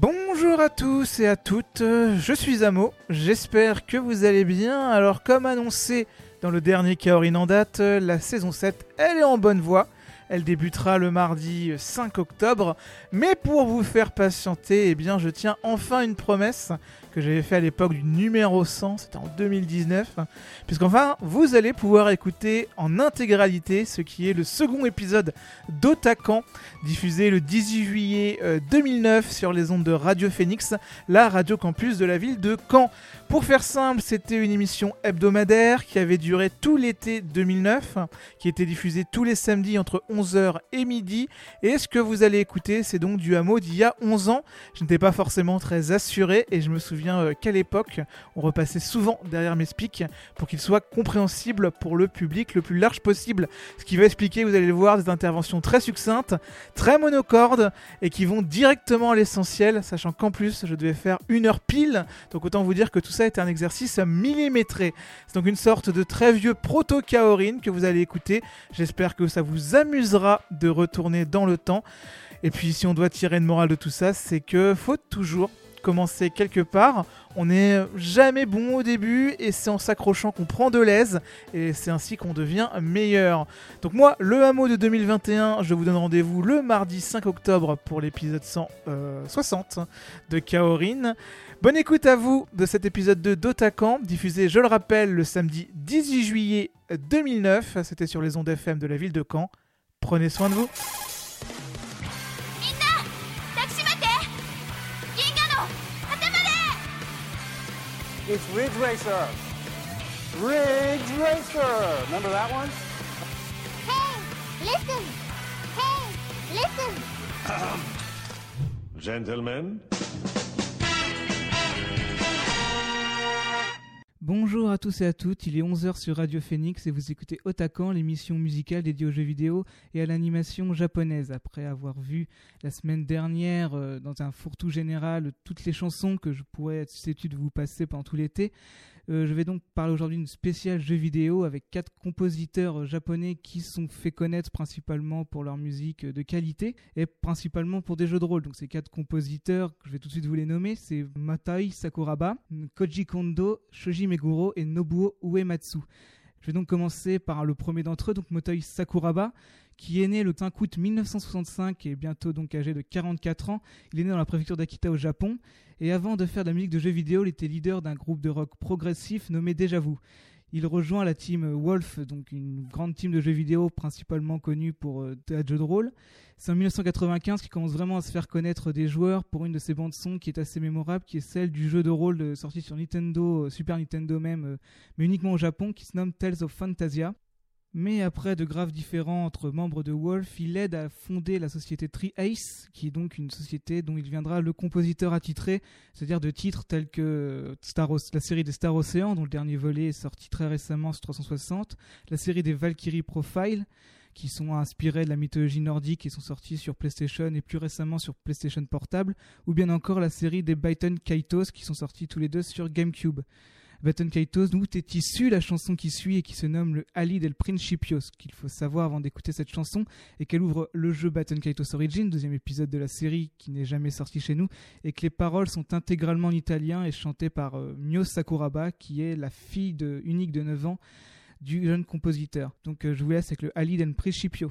Bonjour à tous et à toutes, je suis Amo, j'espère que vous allez bien. Alors comme annoncé dans le dernier Kaorin en date, la saison 7, elle est en bonne voie. Elle débutera le mardi 5 octobre. Mais pour vous faire patienter, eh bien, je tiens enfin une promesse que j'avais fait à l'époque du numéro 100, c'était en 2019, puisqu'enfin vous allez pouvoir écouter en intégralité ce qui est le second épisode d'Otakan, diffusé le 18 juillet 2009 euh, sur les ondes de Radio Phoenix, la radio campus de la ville de Caen. Pour faire simple, c'était une émission hebdomadaire qui avait duré tout l'été 2009, qui était diffusée tous les samedis entre 11h et midi, et ce que vous allez écouter, c'est donc du hameau d'il y a 11 ans. Je n'étais pas forcément très assuré, et je me souviens euh, qu'à l'époque, on repassait souvent derrière mes speaks pour qu'ils soient compréhensibles pour le public le plus large possible. Ce qui va expliquer, vous allez le voir, des interventions très succinctes, très monocordes et qui vont directement à l'essentiel, sachant qu'en plus, je devais faire une heure pile. Donc autant vous dire que tout ça était un exercice millimétré. C'est donc une sorte de très vieux proto-kaorin que vous allez écouter. J'espère que ça vous de retourner dans le temps. Et puis si on doit tirer une morale de tout ça, c'est que faut toujours commencer quelque part. On n'est jamais bon au début et c'est en s'accrochant qu'on prend de l'aise et c'est ainsi qu'on devient meilleur. Donc moi, le hameau de 2021, je vous donne rendez-vous le mardi 5 octobre pour l'épisode 160 de Kaorin. Bonne écoute à vous de cet épisode 2 d'Otakan, diffusé, je le rappelle, le samedi 18 juillet 2009. C'était sur les ondes FM de la ville de Caen. Prenez soin de vous. It's Ridge Racer. Ridge Racer. Remember that one? Hey, listen. Hey, listen. Gentlemen. Bonjour à tous et à toutes, il est 11h sur Radio Phoenix et vous écoutez Otakan, l'émission musicale dédiée aux jeux vidéo et à l'animation japonaise. Après avoir vu la semaine dernière, euh, dans un fourre-tout général, toutes les chansons que je pourrais être susceptible de vous passer pendant tout l'été, euh, je vais donc parler aujourd'hui d'une spéciale jeu vidéo avec quatre compositeurs euh, japonais qui sont fait connaître principalement pour leur musique euh, de qualité et principalement pour des jeux de rôle. Donc ces quatre compositeurs, je vais tout de suite vous les nommer, c'est Matai Sakuraba, Koji Kondo, Shoji Meguro et Nobuo Uematsu. Je vais donc commencer par le premier d'entre eux, donc Motoi Sakuraba, qui est né le 5 août 1965 et bientôt donc âgé de 44 ans. Il est né dans la préfecture d'Akita au Japon et avant de faire de la musique de jeux vidéo, il était leader d'un groupe de rock progressif nommé Déjà Vu. Il rejoint la team Wolf, donc une grande team de jeux vidéo principalement connue pour euh, jeux de rôle. C'est en 1995 qu'il commence vraiment à se faire connaître des joueurs pour une de ses bandes son qui est assez mémorable, qui est celle du jeu de rôle euh, sorti sur Nintendo, euh, Super Nintendo même, mais uniquement au Japon, qui se nomme Tales of Fantasia. Mais après de graves différends entre membres de Wolf, il aide à fonder la société Tri-Ace, qui est donc une société dont il deviendra le compositeur attitré, c'est-à-dire de titres tels que la série des Star Ocean, dont le dernier volet est sorti très récemment sur 360, la série des Valkyrie Profile, qui sont inspirés de la mythologie nordique et sont sortis sur PlayStation et plus récemment sur PlayStation Portable, ou bien encore la série des Byton Kaitos qui sont sortis tous les deux sur GameCube. Baton Kaitos, d'où est issue la chanson qui suit et qui se nomme le Ali del Principio. Ce qu'il faut savoir avant d'écouter cette chanson et qu'elle ouvre le jeu Baton Kaitos Origin, deuxième épisode de la série qui n'est jamais sorti chez nous, et que les paroles sont intégralement en italien et chantées par euh, Mio Sakuraba, qui est la fille de, unique de 9 ans du jeune compositeur. Donc euh, je vous laisse avec le Ali del Principio.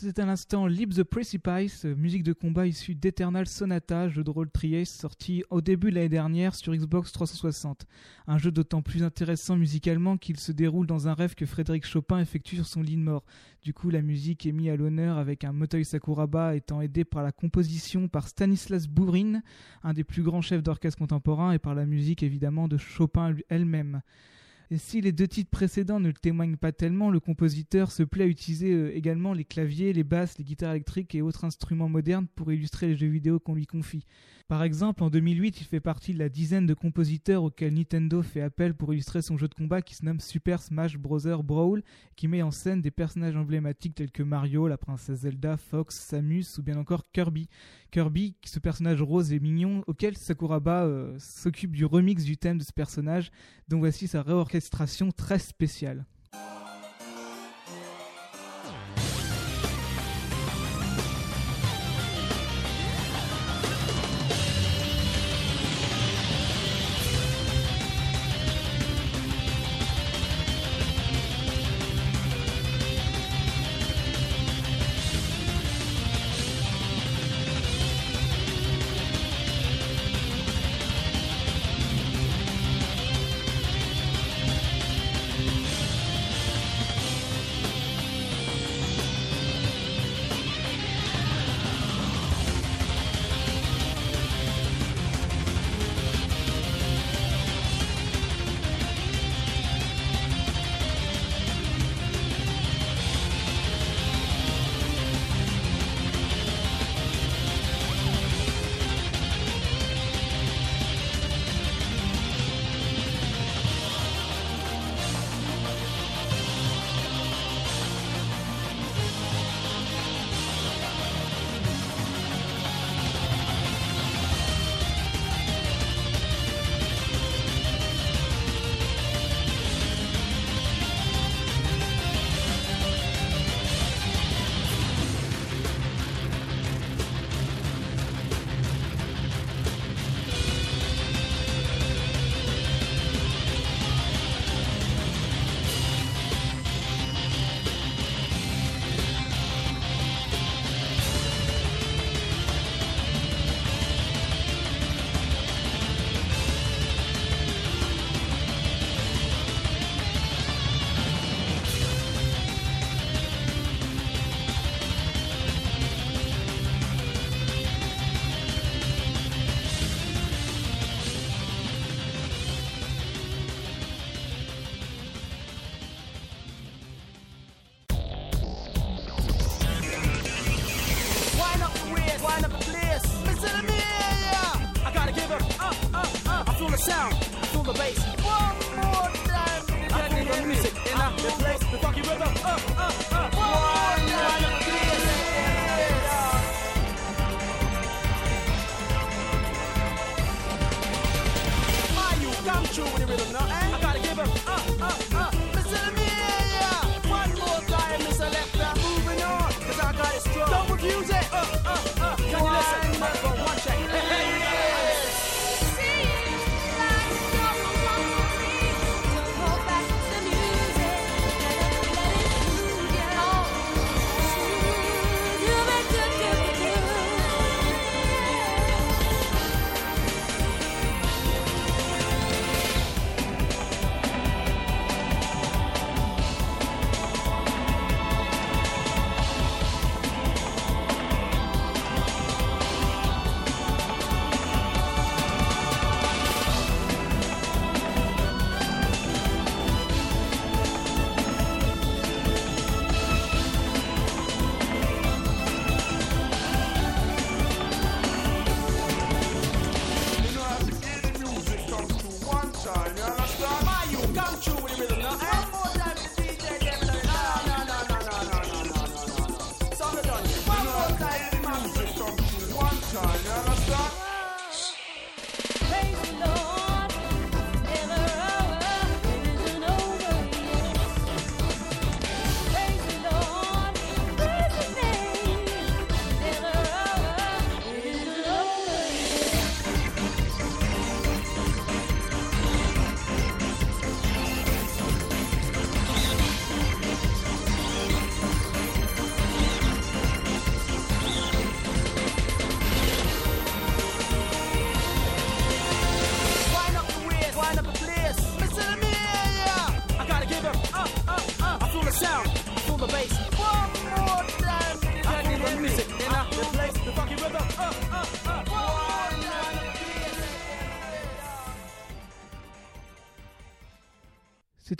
C'était à l'instant Leap the Precipice, musique de combat issue d'Eternal Sonata, jeu de rôle Triace sorti au début de l'année dernière sur Xbox 360. Un jeu d'autant plus intéressant musicalement qu'il se déroule dans un rêve que Frédéric Chopin effectue sur son lit de mort. Du coup, la musique est mise à l'honneur avec un Motoi Sakuraba étant aidé par la composition par Stanislas Bourin, un des plus grands chefs d'orchestre contemporains, et par la musique évidemment de Chopin elle-même. Si les deux titres précédents ne le témoignent pas tellement, le compositeur se plaît à utiliser euh, également les claviers, les basses, les guitares électriques et autres instruments modernes pour illustrer les jeux vidéo qu'on lui confie. Par exemple, en 2008, il fait partie de la dizaine de compositeurs auxquels Nintendo fait appel pour illustrer son jeu de combat qui se nomme Super Smash Bros. Brawl, qui met en scène des personnages emblématiques tels que Mario, la princesse Zelda, Fox, Samus ou bien encore Kirby. Kirby, ce personnage rose et mignon auquel Sakuraba euh, s'occupe du remix du thème de ce personnage, dont voici sa réorchestration très spéciale.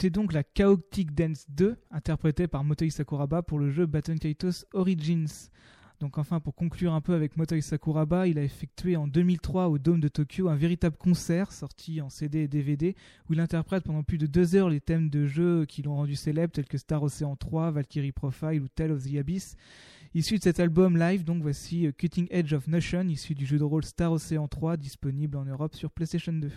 C'était donc la Chaotic Dance 2, interprétée par Motoi Sakuraba pour le jeu Baton Kaitos Origins. Donc enfin, pour conclure un peu avec Motoi Sakuraba, il a effectué en 2003 au Dôme de Tokyo un véritable concert sorti en CD et DVD où il interprète pendant plus de deux heures les thèmes de jeux qui l'ont rendu célèbre tels que Star Ocean 3, Valkyrie Profile ou Tale of the Abyss. Issu de cet album live, donc voici Cutting Edge of Notion, issu du jeu de rôle Star Ocean 3, disponible en Europe sur PlayStation 2.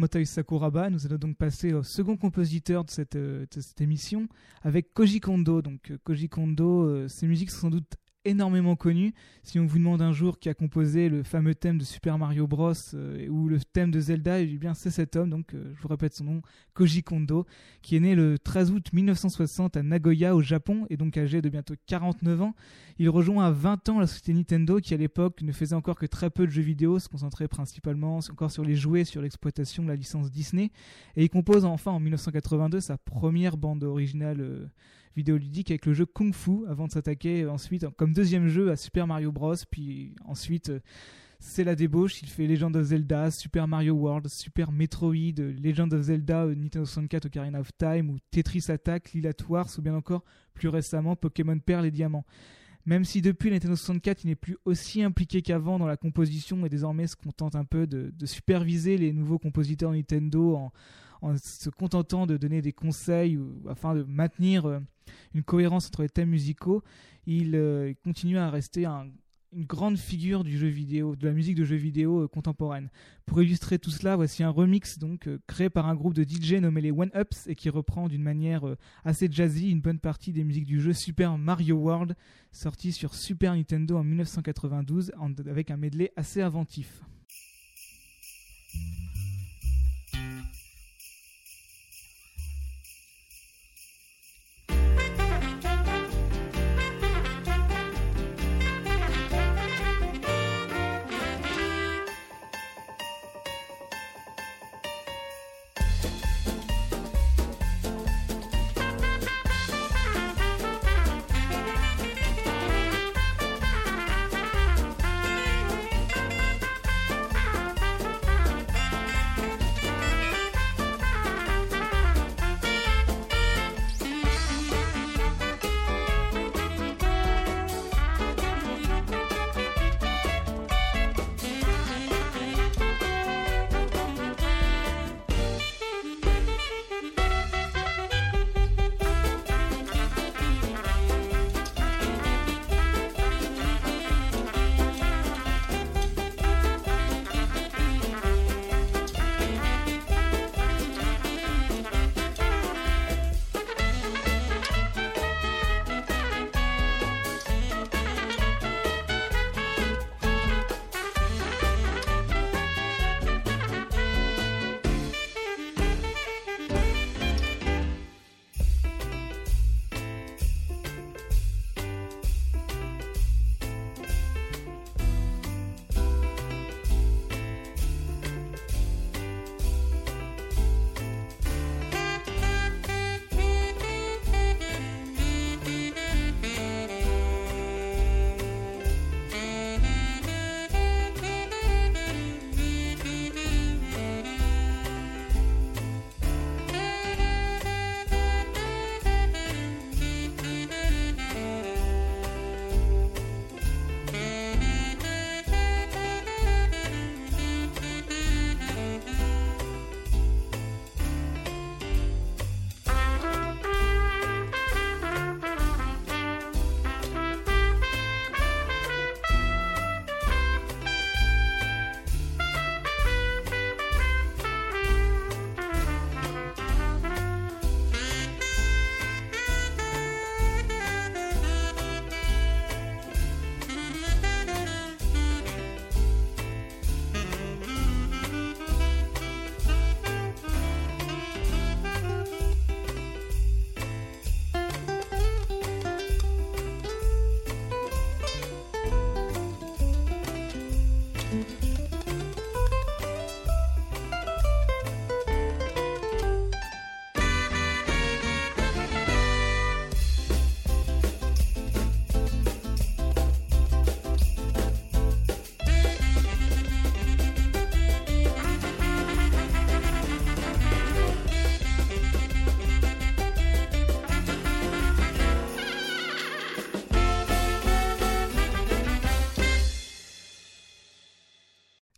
Motoi Sakuraba, nous allons donc passer au second compositeur de cette, euh, de cette émission avec Koji Kondo. Donc euh, Koji Kondo, euh, ses musiques sont sans doute énormément connues. Si on vous demande un jour qui a composé le fameux thème de Super Mario Bros euh, ou le thème de Zelda, eh bien c'est cet homme, donc euh, je vous répète son nom, Koji Kondo, qui est né le 13 août 1960 à Nagoya au Japon et donc âgé de bientôt 49 ans. Il rejoint à 20 ans la société Nintendo qui à l'époque ne faisait encore que très peu de jeux vidéo, se concentrait principalement encore sur les jouets, sur l'exploitation de la licence Disney. Et il compose enfin en 1982 sa première bande originale euh, vidéoludique avec le jeu Kung Fu avant de s'attaquer ensuite comme deuxième jeu à Super Mario Bros. Puis ensuite euh, c'est la débauche, il fait Legend of Zelda, Super Mario World, Super Metroid, Legend of Zelda, euh, Nintendo 64 Ocarina of Time ou Tetris Attack, Lila Wars ou bien encore plus récemment Pokémon Perle et Diamant. Même si depuis Nintendo 64 il n'est plus aussi impliqué qu'avant dans la composition et désormais se contente un peu de, superviser les nouveaux compositeurs Nintendo en, se contentant de donner des conseils afin de maintenir euh, une cohérence entre les thèmes musicaux, il euh, continue à rester un- une grande figure de la musique de jeux vidéo euh, contemporaine. Pour illustrer tout cela, voici un remix donc euh, créé par un groupe de DJ nommé les One Ups et qui reprend d'une manière euh, assez jazzy une bonne partie des musiques du jeu Super Mario World, sorti sur Super Nintendo en 1992 en- avec un medley assez inventif.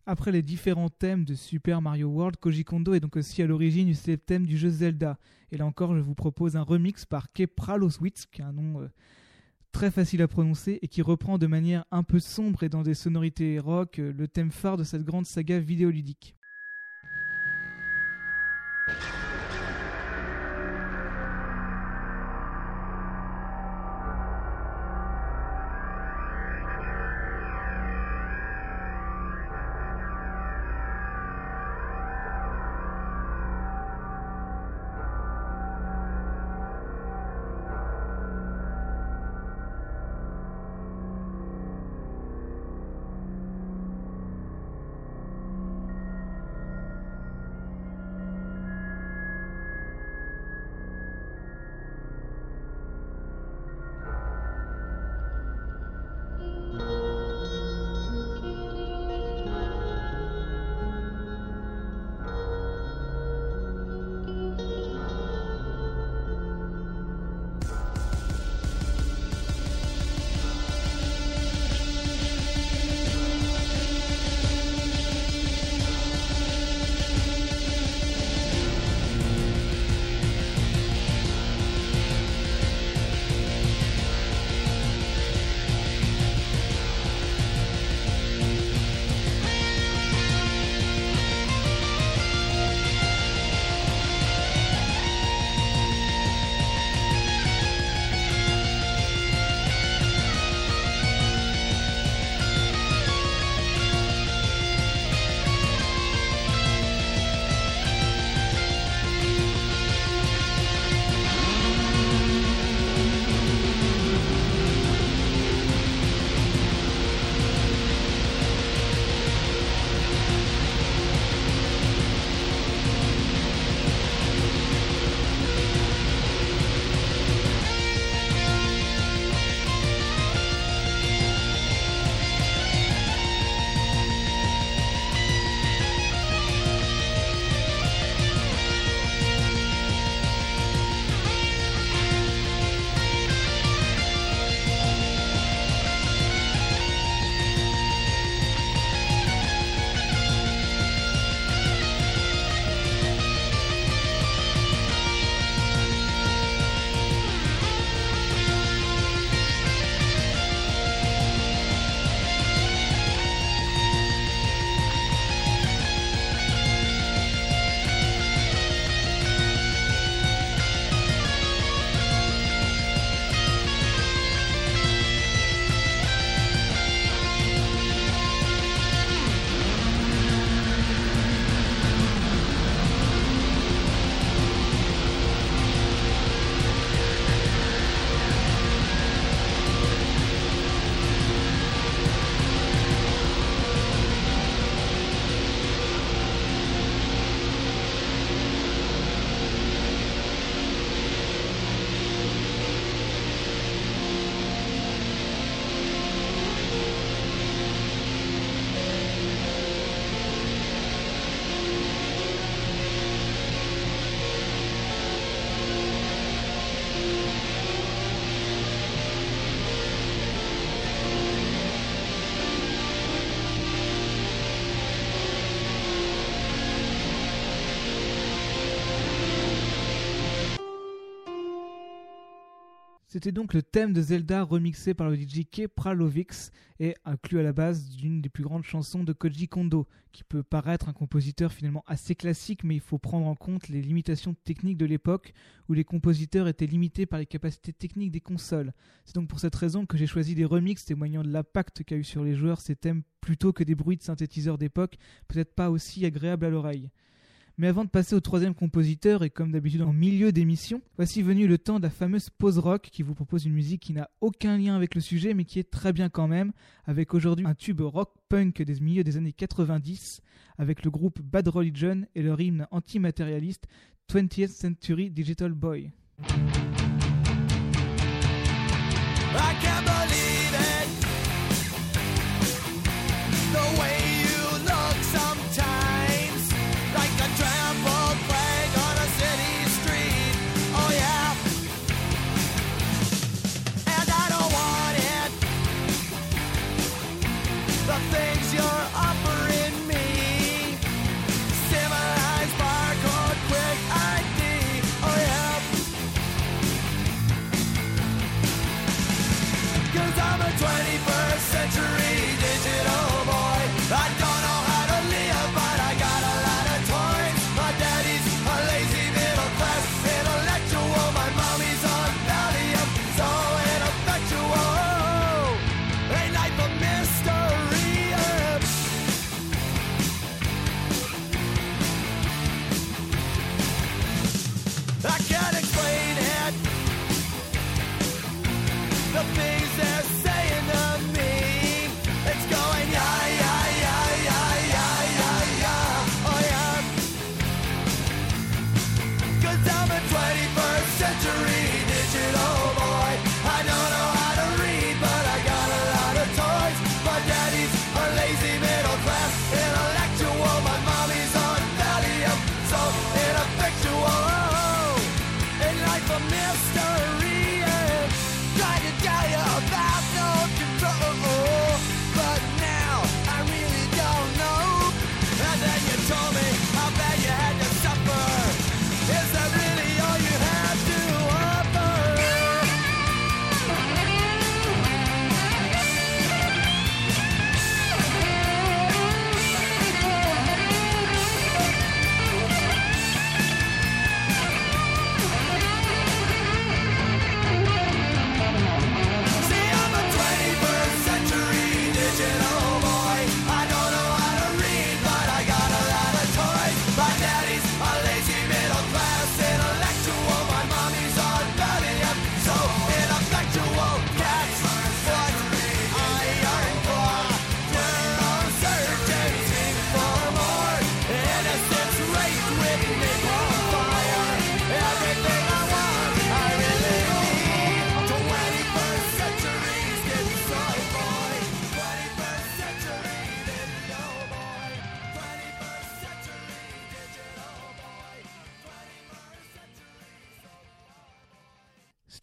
Après les différents thèmes de Super Mario World, Koji Kondo est donc aussi à l'origine du thème du jeu Zelda. Et là encore, je vous propose un remix par Kepraloswitz, qui est un nom euh, très facile à prononcer et qui reprend de manière un peu sombre et dans des sonorités rock euh, le thème phare de cette grande saga vidéoludique. C'était donc le thème de Zelda remixé par le DJ Kepralovix et inclus à la base d'une des plus grandes chansons de Koji Kondo, qui peut paraître un compositeur finalement assez classique, mais il faut prendre en compte les limitations techniques de l'époque où les compositeurs étaient limités par les capacités techniques des consoles. C'est donc pour cette raison que j'ai choisi des remixes témoignant de l'impact qu'a eu sur les joueurs ces thèmes plutôt que des bruits de synthétiseurs d'époque, peut-être pas aussi agréables à l'oreille. Mais avant de passer au troisième compositeur, et comme d'habitude en milieu d'émission, voici venu le temps de la fameuse pause rock qui vous propose une musique qui n'a aucun lien avec le sujet mais qui est très bien quand même, avec aujourd'hui un tube rock punk des milieux des années 90, avec le groupe Bad Religion et leur hymne antimatérialiste 20th Century Digital Boy.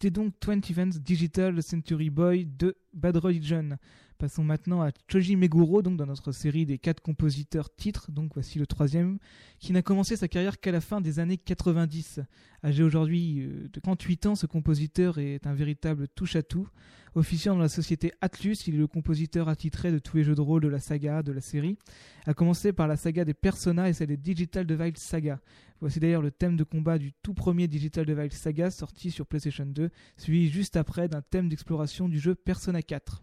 C'était donc 20th Digital Century Boy de Bad Religion. Passons maintenant à Choji Meguro, donc dans notre série des quatre compositeurs titres. Donc voici le troisième, qui n'a commencé sa carrière qu'à la fin des années 90. Âgé aujourd'hui euh, de 38 ans, ce compositeur est un véritable touche-à-tout. Officiant dans la société Atlus, il est le compositeur attitré de tous les jeux de rôle de la saga, de la série, à commencer par la saga des Persona et celle des Digital Divide Saga. Voici d'ailleurs le thème de combat du tout premier Digital Divide Saga sorti sur PlayStation 2, suivi juste après d'un thème d'exploration du jeu Persona 4.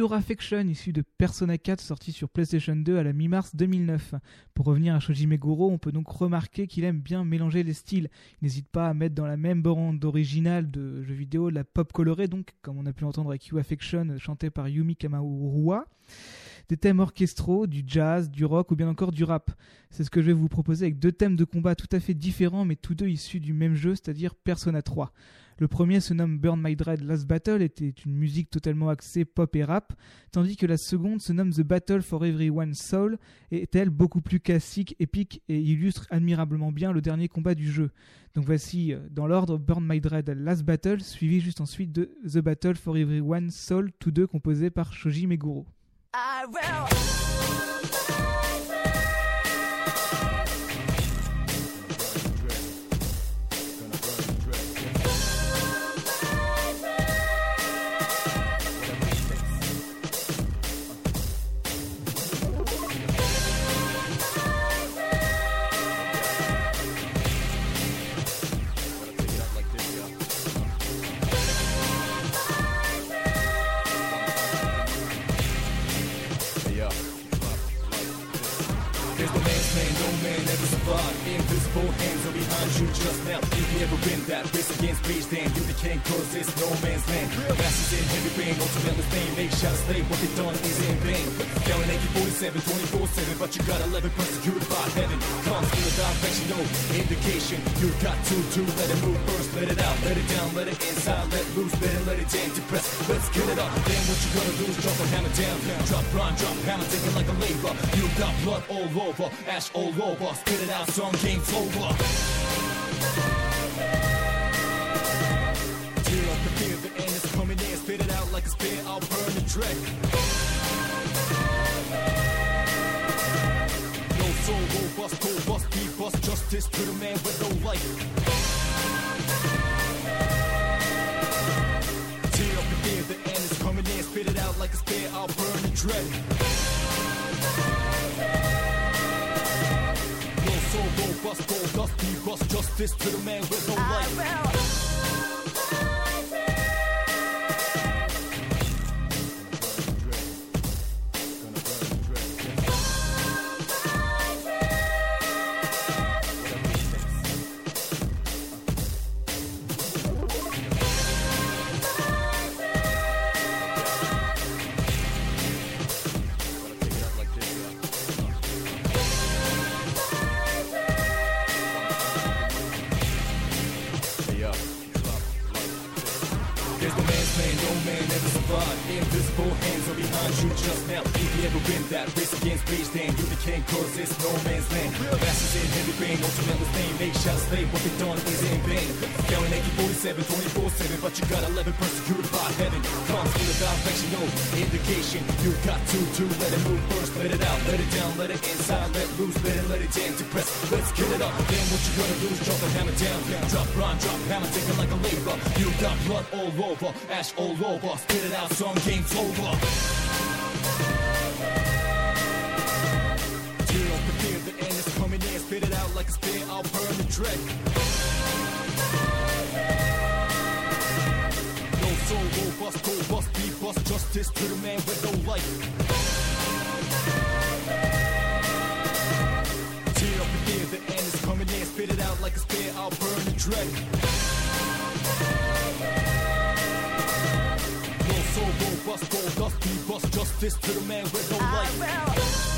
Your Affection, issu de Persona 4, sorti sur PlayStation 2 à la mi-mars 2009. Pour revenir à Shoji Meguro, on peut donc remarquer qu'il aime bien mélanger les styles. Il n'hésite pas à mettre dans la même bande originale de jeux vidéo la pop colorée, donc comme on a pu l'entendre avec You Affection, chanté par Yumi Kamauruwa des thèmes orchestraux, du jazz, du rock ou bien encore du rap. C'est ce que je vais vous proposer avec deux thèmes de combat tout à fait différents mais tous deux issus du même jeu, c'est-à-dire Persona 3. Le premier se nomme Burn My Dread Last Battle, était une musique totalement axée pop et rap, tandis que la seconde se nomme The Battle for Everyone's Soul, et est elle beaucoup plus classique, épique et illustre admirablement bien le dernier combat du jeu. Donc voici euh, dans l'ordre Burn My Dread Last Battle, suivi juste ensuite de The Battle for Everyone's Soul, tous deux composés par Shoji Meguro. Will. What they done is in vain. Yelling AK-47, 24-7, but you got 11 persecuted by heaven. Comes with a direction, no indication. You got to do, let it move first, let it out, let it down, let it inside, let loose, let it, let it down, depress. Let's get it up. Then what you gonna do is drop a hammer down. Drop, run, drop, hammer, taking like a labor. You got blood all over, ash all over. Spit it out, some game's over. It out like a spear, I'll burn the dread. No soul, go bust, go bust, be bust. Justice to the man with no life. Tear up the fear, the end is coming in. Spit it out like a spear, I'll burn the dread. No soul, go bust, go dust, be bust. Justice to the man with no life. But you got 11 persecuted by heaven. Comes with a direction, no indication. You got to do, let it move first, let it out, let it down, let it inside, let loose, let it, let it down, depress. Let's get it up. Then what you gonna do drop the hammer down. Drop, run, drop, hammer, take it like a labor. You got blood all over, ash all over. Spit it out, some game's over. Up the the end coming in. Spit it out like a spear, I'll burn the dread. Soul, go bust, go bust, be bust. Justice to the man with no life. Tear up the fear, the end is coming in. Spit it out like a spear, I'll burn the dread. Soul, go bust, go dust, be bust. Justice to the man with no life.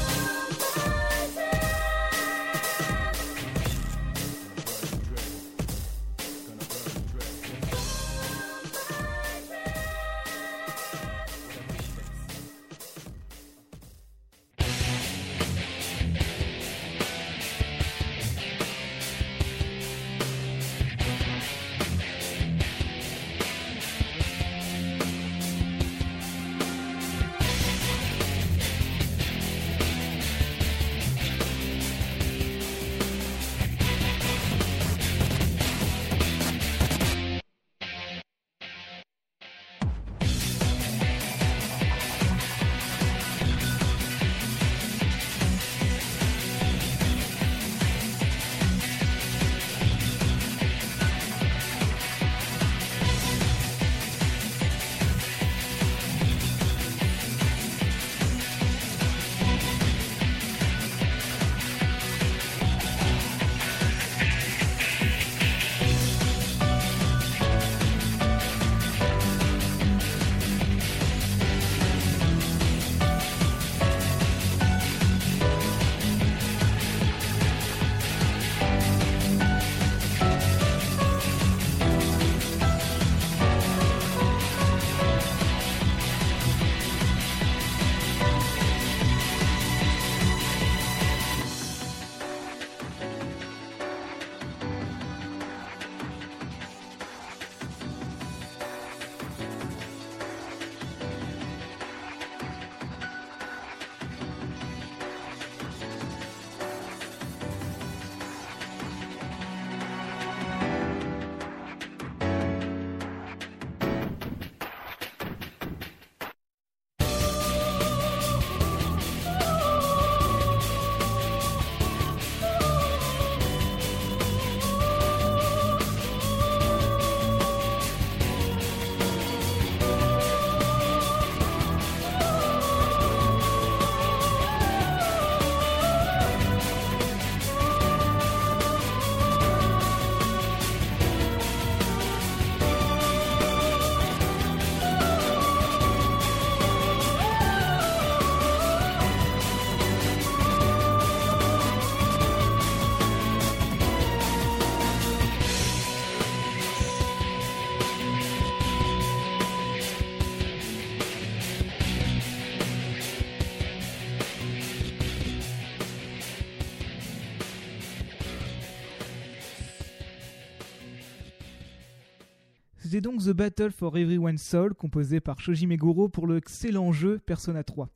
Diffusait donc The Battle for Everyone's Soul, composé par Shoji Meguro pour le excellent jeu Persona 3.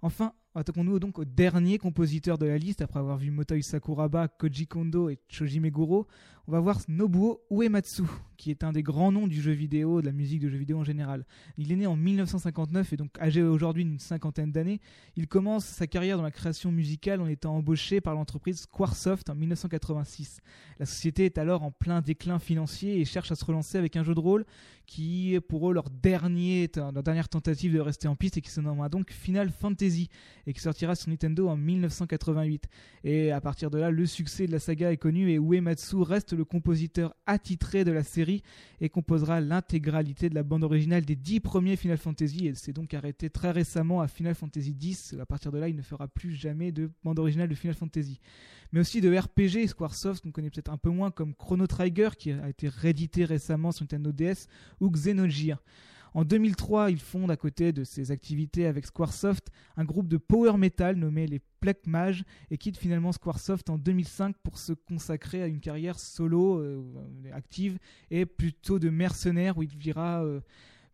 Enfin, attaquons-nous donc au dernier compositeur de la liste, après avoir vu Motoi Sakuraba, Koji Kondo et Shoji Meguro. On va voir Nobuo Uematsu, qui est un des grands noms du jeu vidéo, de la musique de jeu vidéo en général. Il est né en 1959 et donc âgé aujourd'hui d'une cinquantaine d'années. Il commence sa carrière dans la création musicale en étant embauché par l'entreprise Squaresoft en 1986. La société est alors en plein déclin financier et cherche à se relancer avec un jeu de rôle qui est pour eux leur, leur dernière tentative de rester en piste et qui se nommera donc Final Fantasy et qui sortira sur Nintendo en 1988. Et à partir de là, le succès de la saga est connu et Uematsu reste le compositeur attitré de la série et composera l'intégralité de la bande originale des dix premiers Final Fantasy et s'est donc arrêté très récemment à Final Fantasy X. À partir de là, il ne fera plus jamais de bande originale de Final Fantasy. Mais aussi de RPG, Squaresoft, qu'on connaît peut-être un peu moins comme Chrono Trigger, qui a été réédité récemment sur Nintendo DS, ou Xenogears. En 2003, il fonde à côté de ses activités avec Squaresoft un groupe de power metal nommé les Black Mage et quitte finalement Squaresoft en 2005 pour se consacrer à une carrière solo euh, active et plutôt de mercenaire où il dira euh,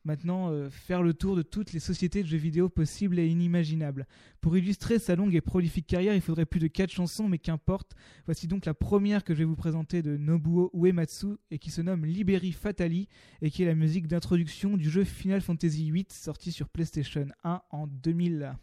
maintenant euh, faire le tour de toutes les sociétés de jeux vidéo possibles et inimaginables. Pour illustrer sa longue et prolifique carrière, il faudrait plus de 4 chansons, mais qu'importe. Voici donc la première que je vais vous présenter de Nobuo Uematsu et qui se nomme Liberi Fatali et qui est la musique d'introduction du jeu Final Fantasy VIII sorti sur PlayStation 1 en 2000.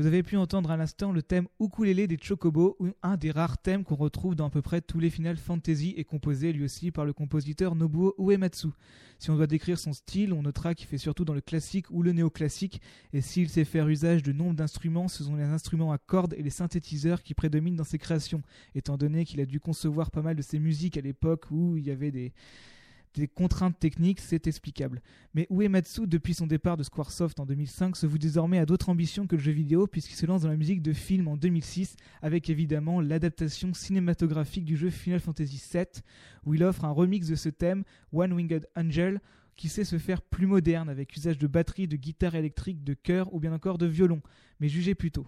Vous avez pu entendre à l'instant le thème ukulélé des Chocobo, un des rares thèmes qu'on retrouve dans à peu près tous les Final Fantasy et composé lui aussi par le compositeur Nobuo Uematsu. Si on doit décrire son style, on notera qu'il fait surtout dans le classique ou le néoclassique, et s'il sait faire usage de nombre d'instruments, ce sont les instruments à cordes et les synthétiseurs qui prédominent dans ses créations, étant donné qu'il a dû concevoir pas mal de ses musiques à l'époque où il y avait des, des contraintes techniques, c'est explicable. Mais Uematsu, depuis son départ de Squaresoft en 2005, se voue désormais à d'autres ambitions que le jeu vidéo, puisqu'il se lance dans la musique de film en 2006, avec évidemment l'adaptation cinématographique du jeu Final Fantasy VII, où il offre un remix de ce thème, One Winged Angel, qui sait se faire plus moderne, avec usage de batterie, de guitare électrique, de chœur ou bien encore de violon. Mais jugez plutôt.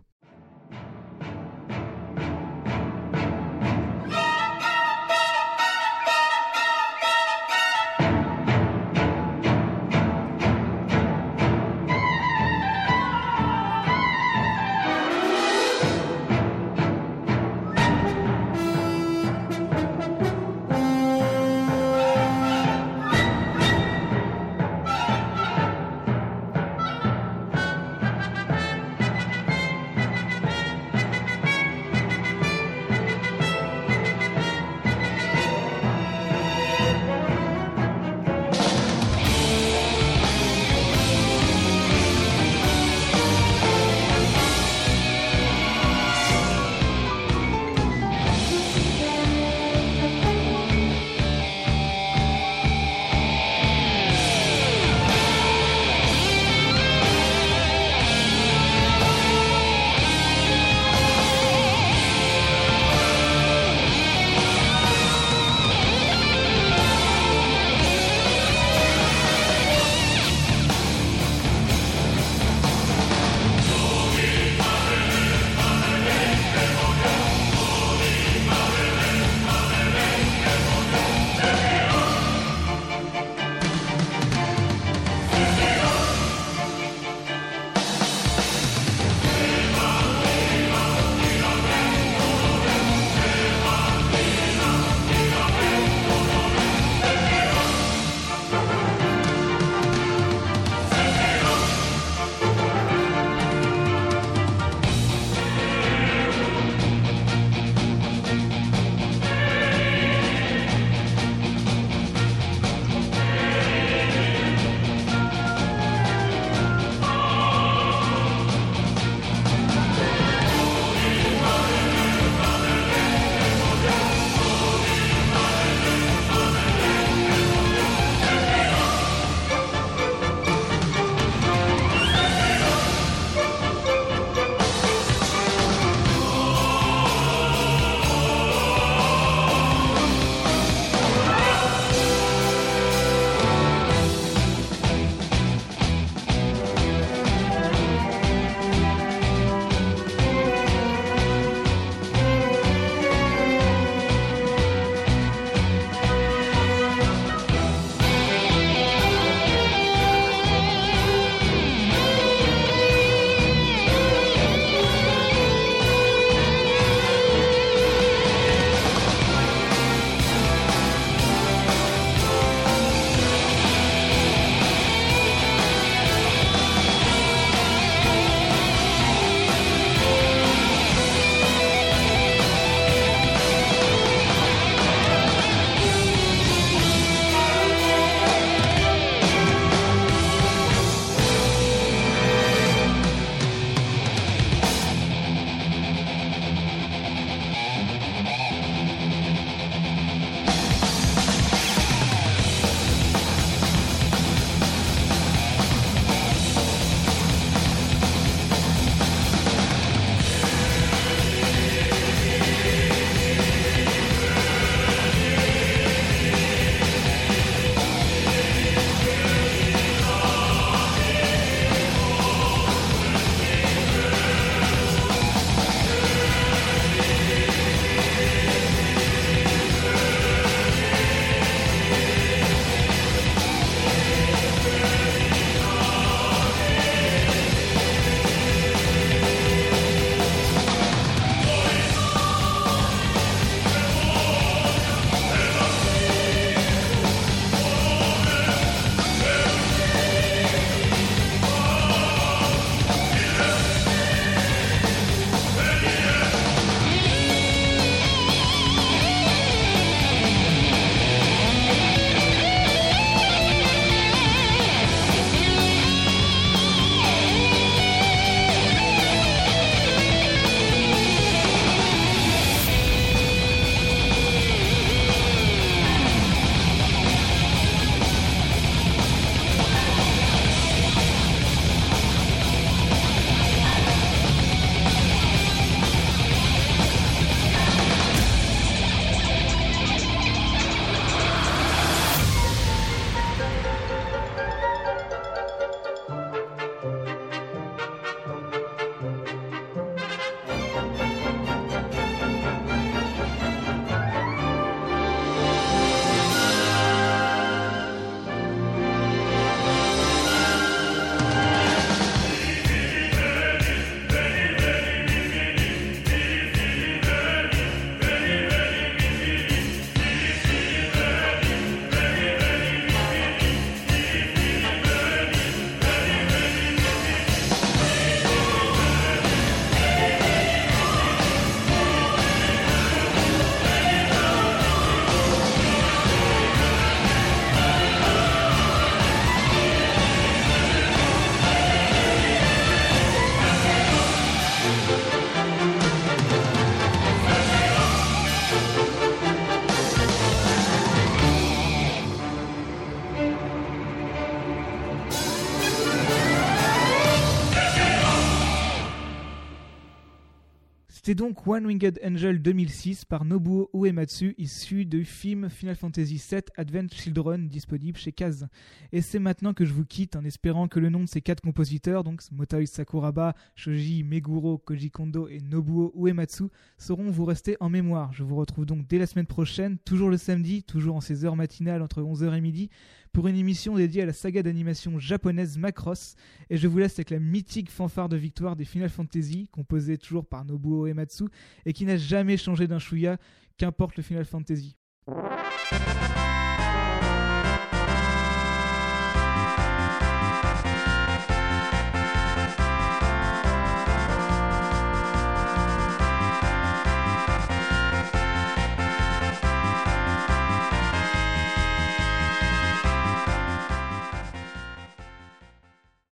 C'était donc One Winged Angel 2006 par Nobuo Uematsu, issu du film Final Fantasy VII Advent Children, disponible chez Kaz. Et c'est maintenant que je vous quitte en espérant que le nom de ces quatre compositeurs, donc Motoi Sakuraba, Shoji Meguro, Koji Kondo et Nobuo Uematsu, sauront vous rester en mémoire. Je vous retrouve donc dès la semaine prochaine, toujours le samedi, toujours en ces heures matinales entre 11h et midi, pour une émission dédiée à la saga d'animation japonaise Macross. Et je vous laisse avec la mythique fanfare de victoire des Final Fantasy, composée toujours par Nobuo Uematsu, et qui n'a jamais changé d'un chouïa, qu'importe le Final Fantasy.